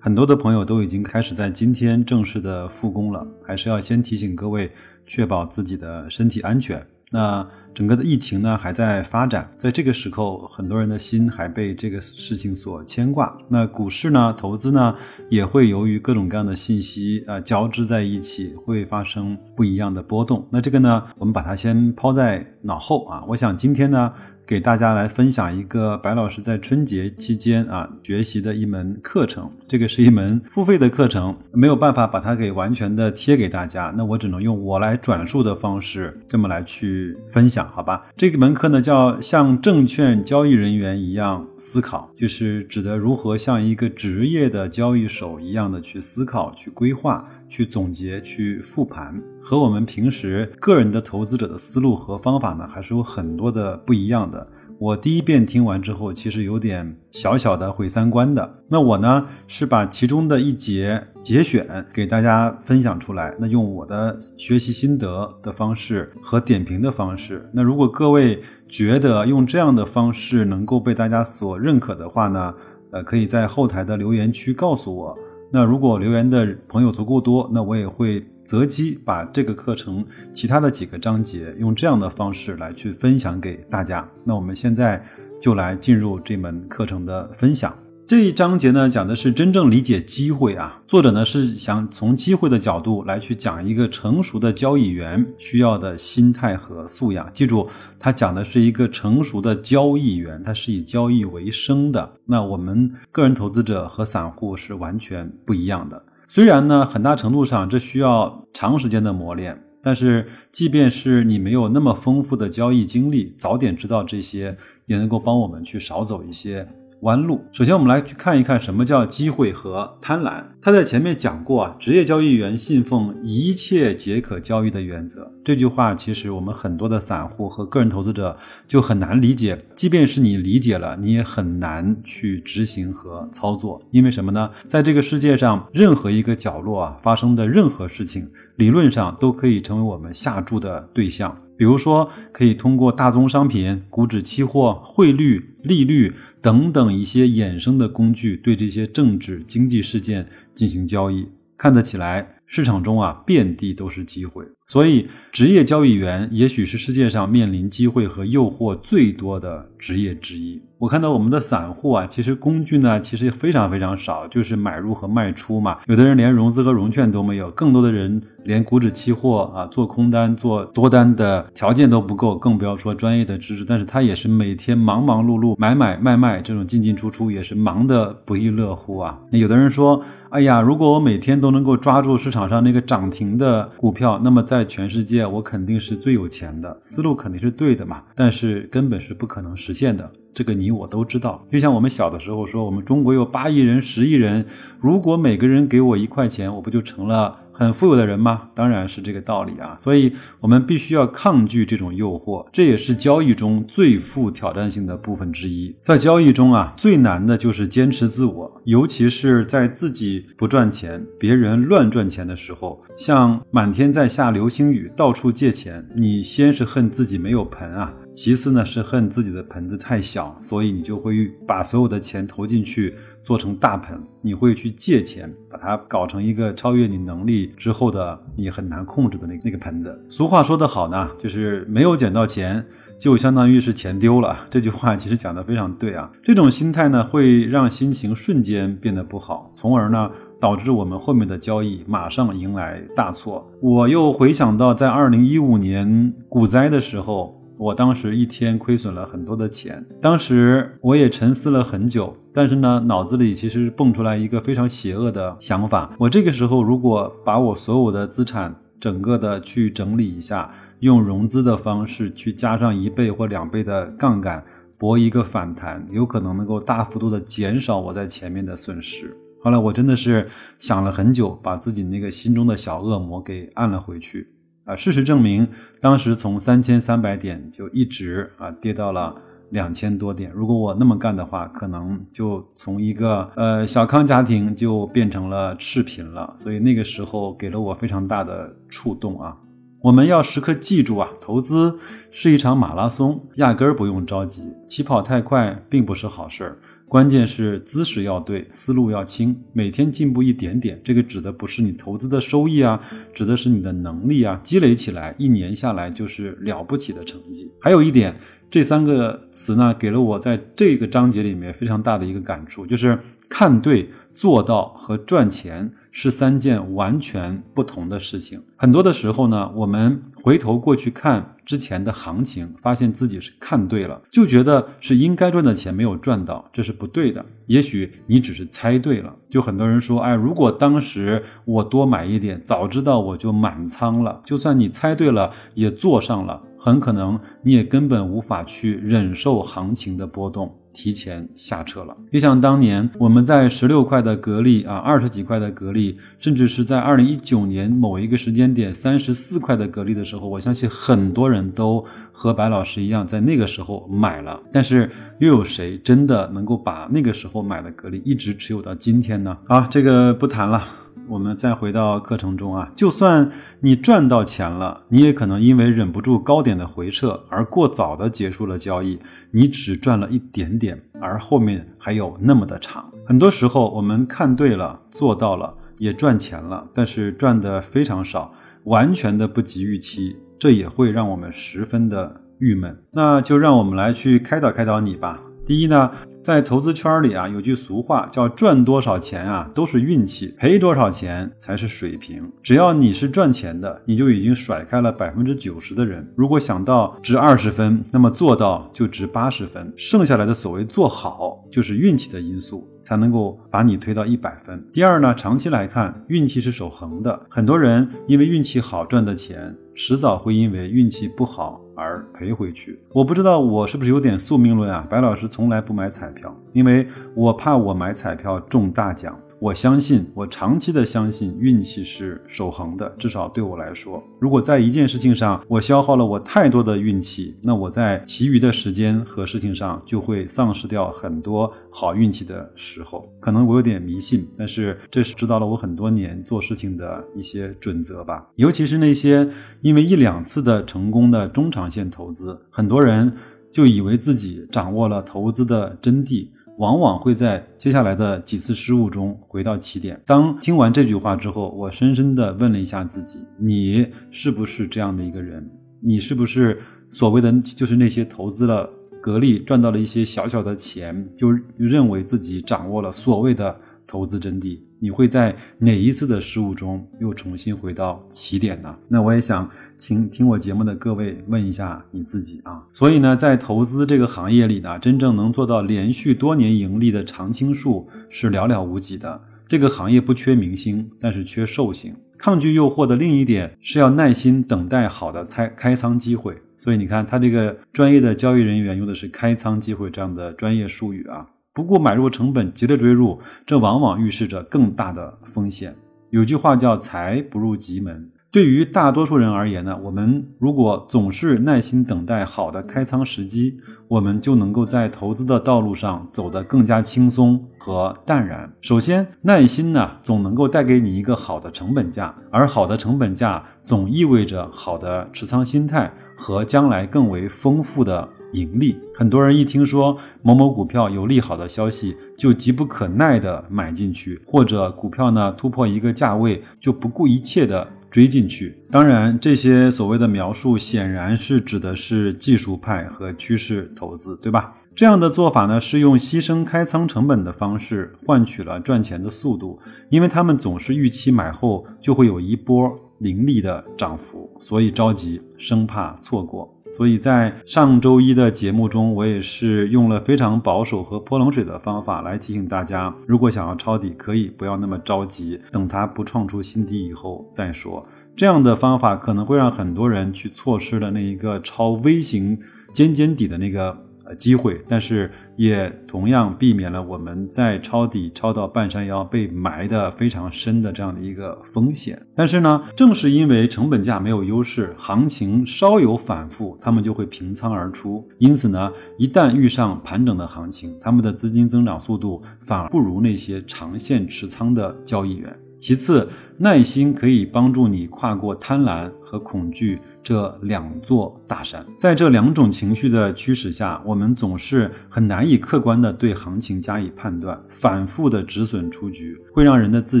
很多的朋友都已经开始在今天正式的复工了，还是要先提醒各位。确保自己的身体安全。那整个的疫情呢还在发展，在这个时候，很多人的心还被这个事情所牵挂。那股市呢，投资呢，也会由于各种各样的信息啊交织在一起，会发生不一样的波动。那这个呢，我们把它先抛在脑后啊。我想今天呢。给大家来分享一个白老师在春节期间啊学习的一门课程，这个是一门付费的课程，没有办法把它给完全的贴给大家，那我只能用我来转述的方式这么来去分享，好吧？这个门课呢叫像证券交易人员一样思考，就是指的如何像一个职业的交易手一样的去思考、去规划。去总结、去复盘，和我们平时个人的投资者的思路和方法呢，还是有很多的不一样的。我第一遍听完之后，其实有点小小的毁三观的。那我呢，是把其中的一节节选给大家分享出来。那用我的学习心得的方式和点评的方式。那如果各位觉得用这样的方式能够被大家所认可的话呢，呃，可以在后台的留言区告诉我。那如果留言的朋友足够多，那我也会择机把这个课程其他的几个章节用这样的方式来去分享给大家。那我们现在就来进入这门课程的分享。这一章节呢，讲的是真正理解机会啊。作者呢是想从机会的角度来去讲一个成熟的交易员需要的心态和素养。记住，他讲的是一个成熟的交易员，他是以交易为生的。那我们个人投资者和散户是完全不一样的。虽然呢，很大程度上这需要长时间的磨练，但是即便是你没有那么丰富的交易经历，早点知道这些，也能够帮我们去少走一些。弯路。首先，我们来去看一看什么叫机会和贪婪。他在前面讲过啊，职业交易员信奉一切皆可交易的原则。这句话其实我们很多的散户和个人投资者就很难理解。即便是你理解了，你也很难去执行和操作。因为什么呢？在这个世界上，任何一个角落啊发生的任何事情，理论上都可以成为我们下注的对象。比如说，可以通过大宗商品、股指期货、汇率、利率等等一些衍生的工具，对这些政治经济事件进行交易，看得起来。市场中啊，遍地都是机会，所以职业交易员也许是世界上面临机会和诱惑最多的职业之一。我看到我们的散户啊，其实工具呢，其实非常非常少，就是买入和卖出嘛。有的人连融资和融券都没有，更多的人连股指期货啊，做空单、做多单的条件都不够，更不要说专业的知识。但是他也是每天忙忙碌碌，买买卖卖，这种进进出出也是忙得不亦乐乎啊。那有的人说。哎呀，如果我每天都能够抓住市场上那个涨停的股票，那么在在全世界我肯定是最有钱的。思路肯定是对的嘛，但是根本是不可能实现的。这个你我都知道。就像我们小的时候说，我们中国有八亿人、十亿人，如果每个人给我一块钱，我不就成了？很富有的人吗？当然是这个道理啊！所以我们必须要抗拒这种诱惑，这也是交易中最富挑战性的部分之一。在交易中啊，最难的就是坚持自我，尤其是在自己不赚钱、别人乱赚钱的时候，像满天在下流星雨，到处借钱，你先是恨自己没有盆啊，其次呢是恨自己的盆子太小，所以你就会把所有的钱投进去。做成大盆，你会去借钱，把它搞成一个超越你能力之后的你很难控制的那那个盆子。俗话说得好呢，就是没有捡到钱，就相当于是钱丢了。这句话其实讲的非常对啊。这种心态呢，会让心情瞬间变得不好，从而呢，导致我们后面的交易马上迎来大错。我又回想到在二零一五年股灾的时候。我当时一天亏损了很多的钱，当时我也沉思了很久，但是呢，脑子里其实蹦出来一个非常邪恶的想法：我这个时候如果把我所有的资产整个的去整理一下，用融资的方式去加上一倍或两倍的杠杆，博一个反弹，有可能能够大幅度的减少我在前面的损失。后来我真的是想了很久，把自己那个心中的小恶魔给按了回去啊。事实证明，当时从三千三百点就一直啊跌到了两千多点。如果我那么干的话，可能就从一个呃小康家庭就变成了赤贫了。所以那个时候给了我非常大的触动啊。我们要时刻记住啊，投资是一场马拉松，压根儿不用着急，起跑太快并不是好事儿。关键是姿势要对，思路要清，每天进步一点点。这个指的不是你投资的收益啊，指的是你的能力啊，积累起来，一年下来就是了不起的成绩。还有一点，这三个词呢，给了我在这个章节里面非常大的一个感触，就是看对。做到和赚钱是三件完全不同的事情。很多的时候呢，我们回头过去看之前的行情，发现自己是看对了，就觉得是应该赚的钱没有赚到，这是不对的。也许你只是猜对了。就很多人说，哎，如果当时我多买一点，早知道我就满仓了。就算你猜对了，也做上了，很可能你也根本无法去忍受行情的波动。提前下车了。别想当年我们在十六块的格力啊，二十几块的格力，甚至是在二零一九年某一个时间点三十四块的格力的时候，我相信很多人都和白老师一样，在那个时候买了。但是又有谁真的能够把那个时候买的格力一直持有到今天呢？啊，这个不谈了。我们再回到课程中啊，就算你赚到钱了，你也可能因为忍不住高点的回撤而过早的结束了交易，你只赚了一点点，而后面还有那么的长。很多时候我们看对了，做到了，也赚钱了，但是赚的非常少，完全的不及预期，这也会让我们十分的郁闷。那就让我们来去开导开导你吧。第一呢。在投资圈里啊，有句俗话叫“赚多少钱啊都是运气，赔多少钱才是水平”。只要你是赚钱的，你就已经甩开了百分之九十的人。如果想到值二十分，那么做到就值八十分。剩下来的所谓做好，就是运气的因素，才能够把你推到一百分。第二呢，长期来看，运气是守恒的。很多人因为运气好赚的钱，迟早会因为运气不好。而赔回去，我不知道我是不是有点宿命论啊？白老师从来不买彩票，因为我怕我买彩票中大奖。我相信，我长期的相信运气是守恒的，至少对我来说，如果在一件事情上我消耗了我太多的运气，那我在其余的时间和事情上就会丧失掉很多好运气的时候。可能我有点迷信，但是这是指导了我很多年做事情的一些准则吧。尤其是那些因为一两次的成功的中长线投资，很多人就以为自己掌握了投资的真谛。往往会在接下来的几次失误中回到起点。当听完这句话之后，我深深地问了一下自己：你是不是这样的一个人？你是不是所谓的就是那些投资了格力赚到了一些小小的钱，就认为自己掌握了所谓的投资真谛？你会在哪一次的失误中又重新回到起点呢？那我也想听听我节目的各位问一下你自己啊。所以呢，在投资这个行业里呢，真正能做到连续多年盈利的常青树是寥寥无几的。这个行业不缺明星，但是缺寿星。抗拒诱惑的另一点是要耐心等待好的开开仓机会。所以你看，他这个专业的交易人员用的是开仓机会这样的专业术语啊。不顾买入成本急着追入，这往往预示着更大的风险。有句话叫“财不入急门”。对于大多数人而言呢，我们如果总是耐心等待好的开仓时机，我们就能够在投资的道路上走得更加轻松和淡然。首先，耐心呢，总能够带给你一个好的成本价，而好的成本价总意味着好的持仓心态和将来更为丰富的。盈利，很多人一听说某某股票有利好的消息，就急不可耐的买进去，或者股票呢突破一个价位，就不顾一切的追进去。当然，这些所谓的描述显然是指的是技术派和趋势投资，对吧？这样的做法呢，是用牺牲开仓成本的方式换取了赚钱的速度，因为他们总是预期买后就会有一波凌厉的涨幅，所以着急，生怕错过。所以在上周一的节目中，我也是用了非常保守和泼冷水的方法来提醒大家：如果想要抄底，可以不要那么着急，等它不创出新低以后再说。这样的方法可能会让很多人去错失了那一个超微型尖尖底的那个机会，但是也同样避免了我们在抄底抄到半山腰被埋的非常深的这样的一个风险。但是呢，正是因为成本价没有优势，行情稍有反复，他们就会平仓而出。因此呢，一旦遇上盘整的行情，他们的资金增长速度反而不如那些长线持仓的交易员。其次，耐心可以帮助你跨过贪婪和恐惧这两座大山。在这两种情绪的驱使下，我们总是很难以客观地对行情加以判断，反复的止损出局，会让人的自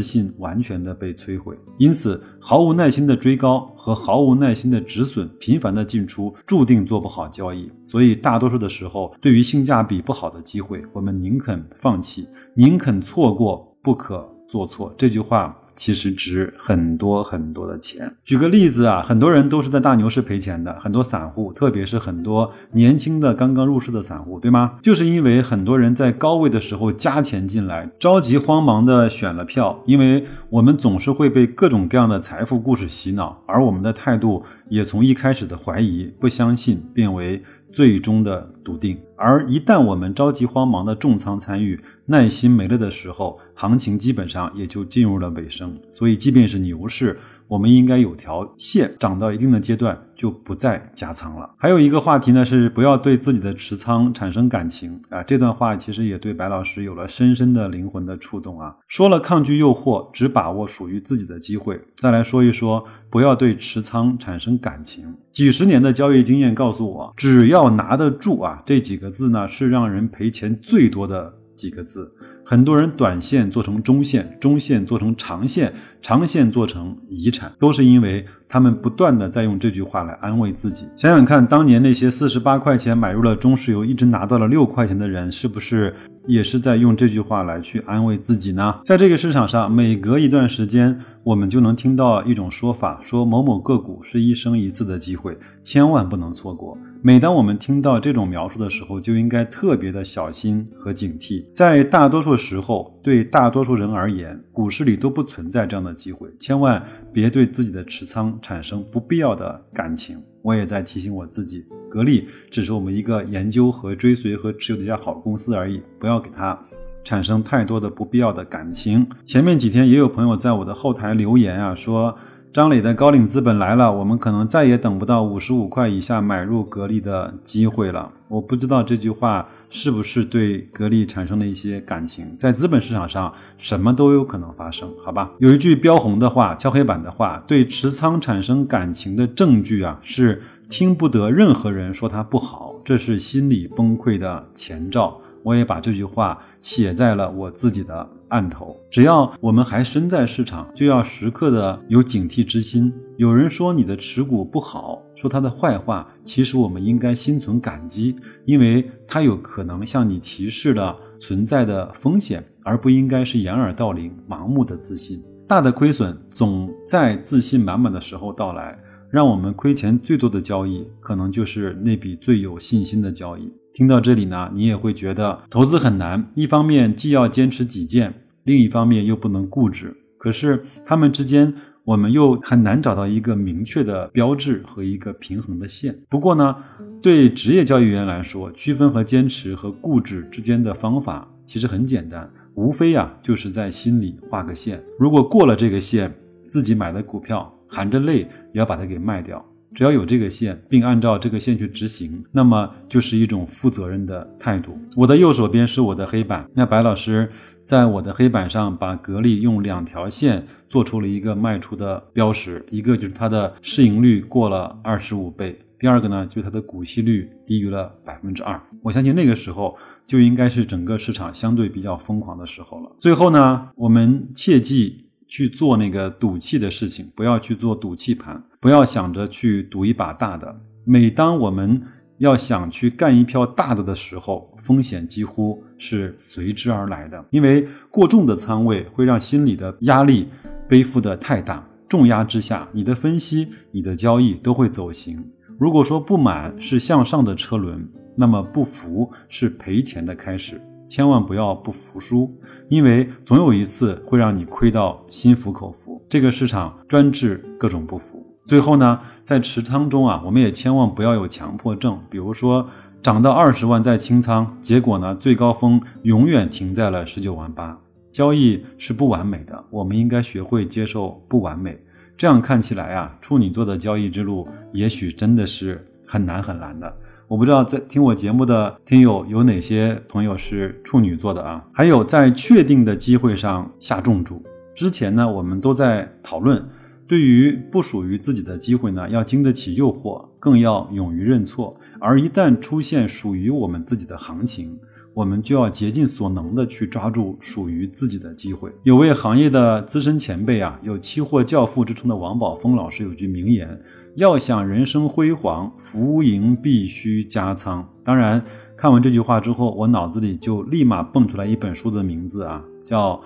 信完全的被摧毁。因此，毫无耐心的追高和毫无耐心的止损、频繁的进出，注定做不好交易。所以，大多数的时候，对于性价比不好的机会，我们宁肯放弃，宁肯错过，不可。做错这句话其实值很多很多的钱。举个例子啊，很多人都是在大牛市赔钱的，很多散户，特别是很多年轻的刚刚入市的散户，对吗？就是因为很多人在高位的时候加钱进来，着急慌忙的选了票。因为我们总是会被各种各样的财富故事洗脑，而我们的态度也从一开始的怀疑、不相信变为。最终的笃定，而一旦我们着急慌忙的重仓参与，耐心没了的时候，行情基本上也就进入了尾声。所以，即便是牛市。我们应该有条线涨到一定的阶段就不再加仓了。还有一个话题呢，是不要对自己的持仓产生感情啊。这段话其实也对白老师有了深深的灵魂的触动啊。说了抗拒诱惑，只把握属于自己的机会。再来说一说，不要对持仓产生感情。几十年的交易经验告诉我，只要拿得住啊，这几个字呢，是让人赔钱最多的几个字。很多人短线做成中线，中线做成长线，长线做成遗产，都是因为他们不断的在用这句话来安慰自己。想想看，当年那些四十八块钱买入了中石油，一直拿到了六块钱的人，是不是也是在用这句话来去安慰自己呢？在这个市场上，每隔一段时间，我们就能听到一种说法，说某某个股是一生一次的机会，千万不能错过。每当我们听到这种描述的时候，就应该特别的小心和警惕。在大多数时候，对大多数人而言，股市里都不存在这样的机会，千万别对自己的持仓产生不必要的感情。我也在提醒我自己，格力只是我们一个研究和追随和持有的一家好公司而已，不要给它产生太多的不必要的感情。前面几天也有朋友在我的后台留言啊，说。张磊的高瓴资本来了，我们可能再也等不到五十五块以下买入格力的机会了。我不知道这句话是不是对格力产生了一些感情。在资本市场上，什么都有可能发生，好吧？有一句标红的话，敲黑板的话，对持仓产生感情的证据啊，是听不得任何人说它不好，这是心理崩溃的前兆。我也把这句话写在了我自己的案头。只要我们还身在市场，就要时刻的有警惕之心。有人说你的持股不好，说他的坏话，其实我们应该心存感激，因为他有可能向你提示了存在的风险，而不应该是掩耳盗铃、盲目的自信。大的亏损总在自信满满的时候到来。让我们亏钱最多的交易，可能就是那笔最有信心的交易。听到这里呢，你也会觉得投资很难。一方面既要坚持己见，另一方面又不能固执。可是他们之间，我们又很难找到一个明确的标志和一个平衡的线。不过呢，对职业交易员来说，区分和坚持和固执之间的方法其实很简单，无非呀就是在心里画个线。如果过了这个线，自己买的股票。含着泪也要把它给卖掉。只要有这个线，并按照这个线去执行，那么就是一种负责任的态度。我的右手边是我的黑板，那白老师在我的黑板上把格力用两条线做出了一个卖出的标识，一个就是它的市盈率过了二十五倍，第二个呢就是它的股息率低于了百分之二。我相信那个时候就应该是整个市场相对比较疯狂的时候了。最后呢，我们切记。去做那个赌气的事情，不要去做赌气盘，不要想着去赌一把大的。每当我们要想去干一票大的的时候，风险几乎是随之而来的，因为过重的仓位会让心理的压力背负的太大，重压之下，你的分析、你的交易都会走形。如果说不满是向上的车轮，那么不服是赔钱的开始。千万不要不服输，因为总有一次会让你亏到心服口服。这个市场专治各种不服。最后呢，在持仓中啊，我们也千万不要有强迫症。比如说，涨到二十万再清仓，结果呢，最高峰永远停在了十九万八。交易是不完美的，我们应该学会接受不完美。这样看起来啊，处女座的交易之路也许真的是很难很难的。我不知道在听我节目的听友有哪些朋友是处女座的啊？还有在确定的机会上下重注。之前呢，我们都在讨论，对于不属于自己的机会呢，要经得起诱惑，更要勇于认错。而一旦出现属于我们自己的行情，我们就要竭尽所能的去抓住属于自己的机会。有位行业的资深前辈啊，有期货教父之称的王宝峰老师有句名言：要想人生辉煌，浮盈必须加仓。当然，看完这句话之后，我脑子里就立马蹦出来一本书的名字啊，叫。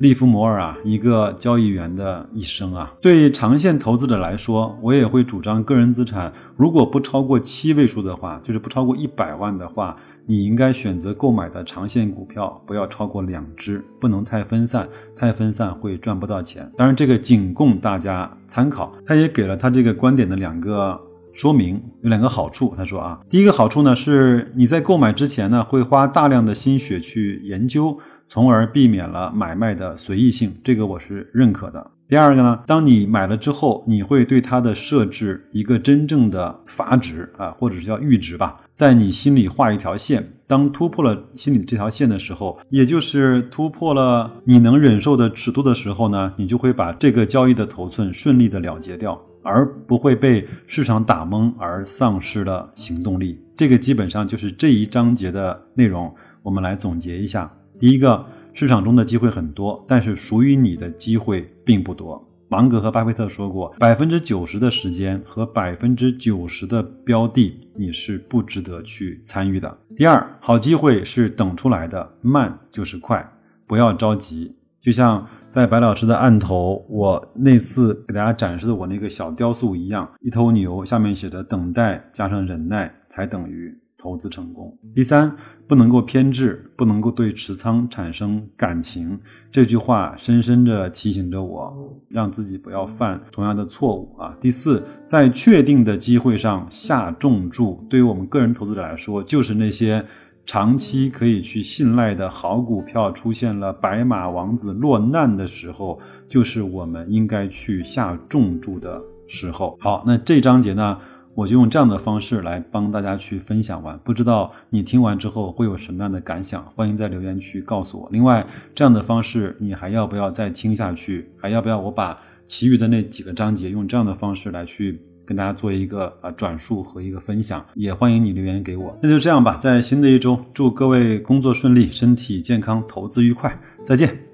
利弗摩尔啊，一个交易员的一生啊，对长线投资者来说，我也会主张个人资产如果不超过七位数的话，就是不超过一百万的话，你应该选择购买的长线股票不要超过两只，不能太分散，太分散会赚不到钱。当然，这个仅供大家参考。他也给了他这个观点的两个说明，有两个好处。他说啊，第一个好处呢是你在购买之前呢会花大量的心血去研究。从而避免了买卖的随意性，这个我是认可的。第二个呢，当你买了之后，你会对它的设置一个真正的阀值啊，或者是叫阈值吧，在你心里画一条线。当突破了心里这条线的时候，也就是突破了你能忍受的尺度的时候呢，你就会把这个交易的头寸顺利的了结掉，而不会被市场打懵而丧失了行动力。这个基本上就是这一章节的内容。我们来总结一下。第一个，市场中的机会很多，但是属于你的机会并不多。芒格和巴菲特说过，百分之九十的时间和百分之九十的标的，你是不值得去参与的。第二，好机会是等出来的，慢就是快，不要着急。就像在白老师的案头，我那次给大家展示的我那个小雕塑一样，一头牛下面写着“等待加上忍耐才等于”。投资成功。第三，不能够偏执，不能够对持仓产生感情。这句话深深的提醒着我，让自己不要犯同样的错误啊。第四，在确定的机会上下重注。对于我们个人投资者来说，就是那些长期可以去信赖的好股票出现了白马王子落难的时候，就是我们应该去下重注的时候。好，那这章节呢？我就用这样的方式来帮大家去分享完，不知道你听完之后会有什么样的感想？欢迎在留言区告诉我。另外，这样的方式你还要不要再听下去？还要不要我把其余的那几个章节用这样的方式来去跟大家做一个啊转述和一个分享？也欢迎你留言给我。那就这样吧，在新的一周，祝各位工作顺利，身体健康，投资愉快，再见。